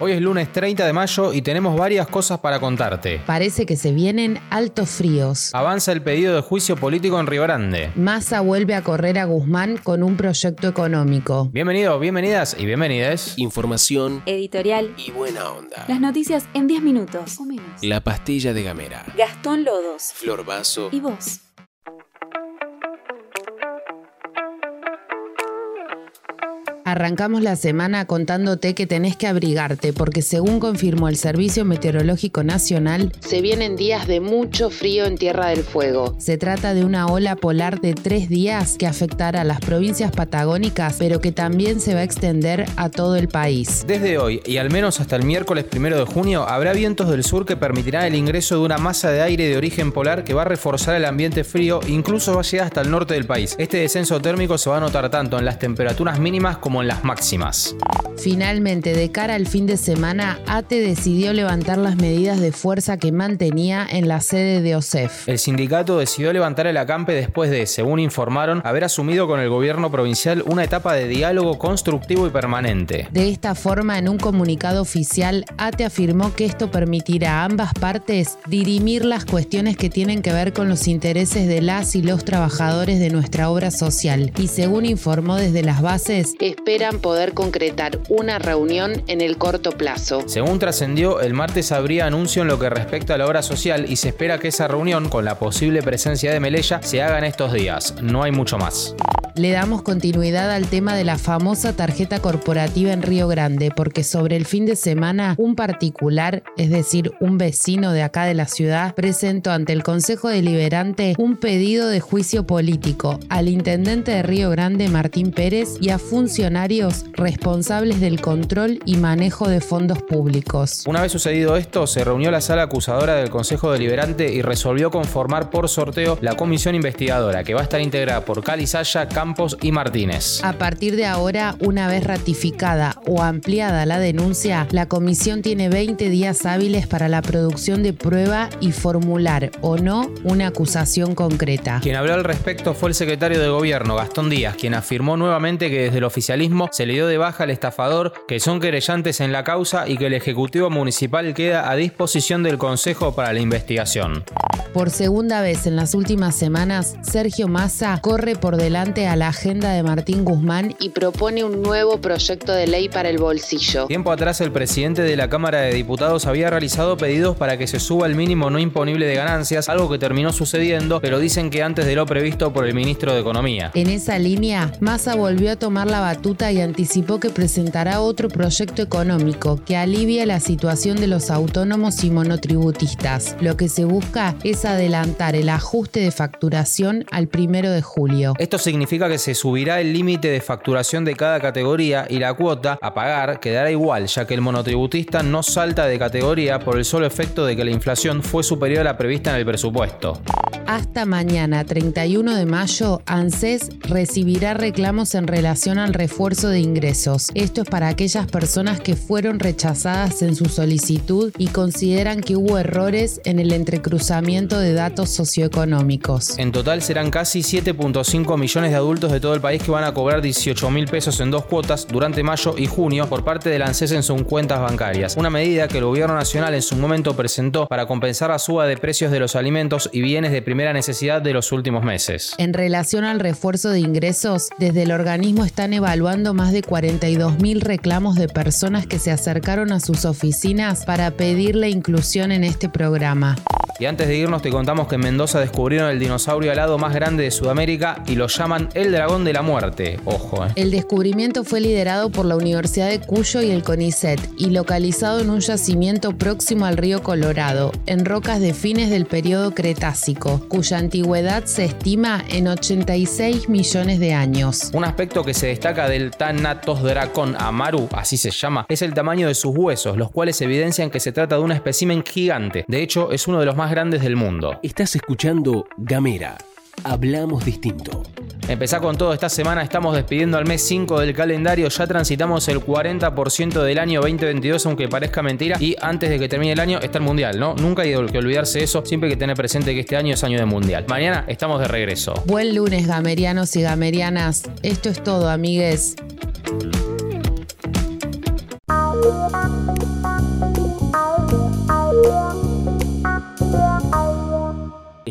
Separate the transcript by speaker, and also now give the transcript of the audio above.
Speaker 1: Hoy es lunes 30 de mayo y tenemos varias cosas para contarte.
Speaker 2: Parece que se vienen altos fríos.
Speaker 1: Avanza el pedido de juicio político en Río Grande.
Speaker 2: Massa vuelve a correr a Guzmán con un proyecto económico.
Speaker 1: Bienvenidos, bienvenidas y bienvenidas.
Speaker 3: Información
Speaker 4: Editorial.
Speaker 3: y buena onda.
Speaker 4: Las noticias en 10 minutos o menos.
Speaker 3: La pastilla de Gamera.
Speaker 4: Gastón Lodos.
Speaker 3: Flor Vaso.
Speaker 4: ¿Y vos?
Speaker 2: Arrancamos la semana contándote que tenés que abrigarte porque según confirmó el Servicio Meteorológico Nacional, se vienen días de mucho frío en Tierra del Fuego. Se trata de una ola polar de tres días que afectará a las provincias patagónicas, pero que también se va a extender a todo el país.
Speaker 1: Desde hoy y al menos hasta el miércoles primero de junio habrá vientos del sur que permitirán el ingreso de una masa de aire de origen polar que va a reforzar el ambiente frío e incluso va a llegar hasta el norte del país. Este descenso térmico se va a notar tanto en las temperaturas mínimas como en las máximas.
Speaker 2: Finalmente, de cara al fin de semana, ATE decidió levantar las medidas de fuerza que mantenía en la sede de OSEF.
Speaker 1: El sindicato decidió levantar el acampe después de, según informaron, haber asumido con el gobierno provincial una etapa de diálogo constructivo y permanente.
Speaker 2: De esta forma, en un comunicado oficial, ATE afirmó que esto permitirá a ambas partes dirimir las cuestiones que tienen que ver con los intereses de las y los trabajadores de nuestra obra social. Y según informó desde las bases, esperan poder concretar una reunión en el corto plazo.
Speaker 1: Según trascendió, el martes habría anuncio en lo que respecta a la obra social y se espera que esa reunión, con la posible presencia de Melella, se haga en estos días. No hay mucho más.
Speaker 2: Le damos continuidad al tema de la famosa tarjeta corporativa en Río Grande, porque sobre el fin de semana un particular, es decir, un vecino de acá de la ciudad, presentó ante el Consejo Deliberante un pedido de juicio político al intendente de Río Grande, Martín Pérez, y a funcionarios responsables del control y manejo de fondos públicos.
Speaker 1: Una vez sucedido esto, se reunió la sala acusadora del Consejo Deliberante y resolvió conformar por sorteo la comisión investigadora, que va a estar integrada por Cali Saya, Campos y Martínez.
Speaker 2: A partir de ahora, una vez ratificada o ampliada la denuncia, la comisión tiene 20 días hábiles para la producción de prueba y formular o no una acusación concreta.
Speaker 1: Quien habló al respecto fue el secretario de Gobierno, Gastón Díaz, quien afirmó nuevamente que desde el oficialismo se le dio de baja al estafador, que son querellantes en la causa y que el Ejecutivo Municipal queda a disposición del Consejo para la investigación.
Speaker 2: Por segunda vez en las últimas semanas, Sergio Massa corre por delante a la agenda de Martín Guzmán y propone un nuevo proyecto de ley para el bolsillo.
Speaker 1: Tiempo atrás el presidente de la Cámara de Diputados había realizado pedidos para que se suba el mínimo no imponible de ganancias, algo que terminó sucediendo, pero dicen que antes de lo previsto por el ministro de Economía.
Speaker 2: En esa línea, Massa volvió a tomar la batuta y anticipó que presentará otro proyecto económico que alivie la situación de los autónomos y monotributistas. Lo que se busca es adelantar el ajuste de facturación al primero de julio.
Speaker 1: Esto significa que se subirá el límite de facturación de cada categoría y la cuota a pagar quedará igual, ya que el monotributista no salta de categoría por el solo efecto de que la inflación fue superior a la prevista en el presupuesto.
Speaker 2: Hasta mañana, 31 de mayo, ANSES recibirá reclamos en relación al refuerzo de ingresos. Esto es para aquellas personas que fueron rechazadas en su solicitud y consideran que hubo errores en el entrecruzamiento de datos socioeconómicos.
Speaker 1: En total serán casi 7.5 millones de adultos de todo el país que van a cobrar 18 mil pesos en dos cuotas durante mayo y junio por parte del ANSES en sus cuentas bancarias. Una medida que el gobierno nacional en su momento presentó para compensar la suba de precios de los alimentos y bienes de primera necesidad de los últimos meses.
Speaker 2: En relación al refuerzo de ingresos, desde el organismo están evaluando más de 42 mil reclamos de personas que se acercaron a sus oficinas para pedir la inclusión en este programa.
Speaker 1: Y antes de irnos te contamos que en Mendoza descubrieron el dinosaurio alado más grande de Sudamérica y lo llaman el dragón de la muerte. Ojo, eh.
Speaker 2: El descubrimiento fue liderado por la Universidad de Cuyo y el CONICET y localizado en un yacimiento próximo al río Colorado, en rocas de fines del periodo Cretácico, cuya antigüedad se estima en 86 millones de años.
Speaker 1: Un aspecto que se destaca del Thanatos Dracon Amaru, así se llama, es el tamaño de sus huesos, los cuales evidencian que se trata de un espécimen gigante. De hecho, es uno de los más grandes del mundo.
Speaker 3: Estás escuchando Gamera. Hablamos distinto.
Speaker 1: Empezá con todo esta semana, estamos despidiendo al mes 5 del calendario, ya transitamos el 40% del año 2022, aunque parezca mentira, y antes de que termine el año está el Mundial, ¿no? Nunca hay que olvidarse de eso, siempre hay que tener presente que este año es año de Mundial. Mañana estamos de regreso.
Speaker 2: Buen lunes, gamerianos y gamerianas. Esto es todo, amigues.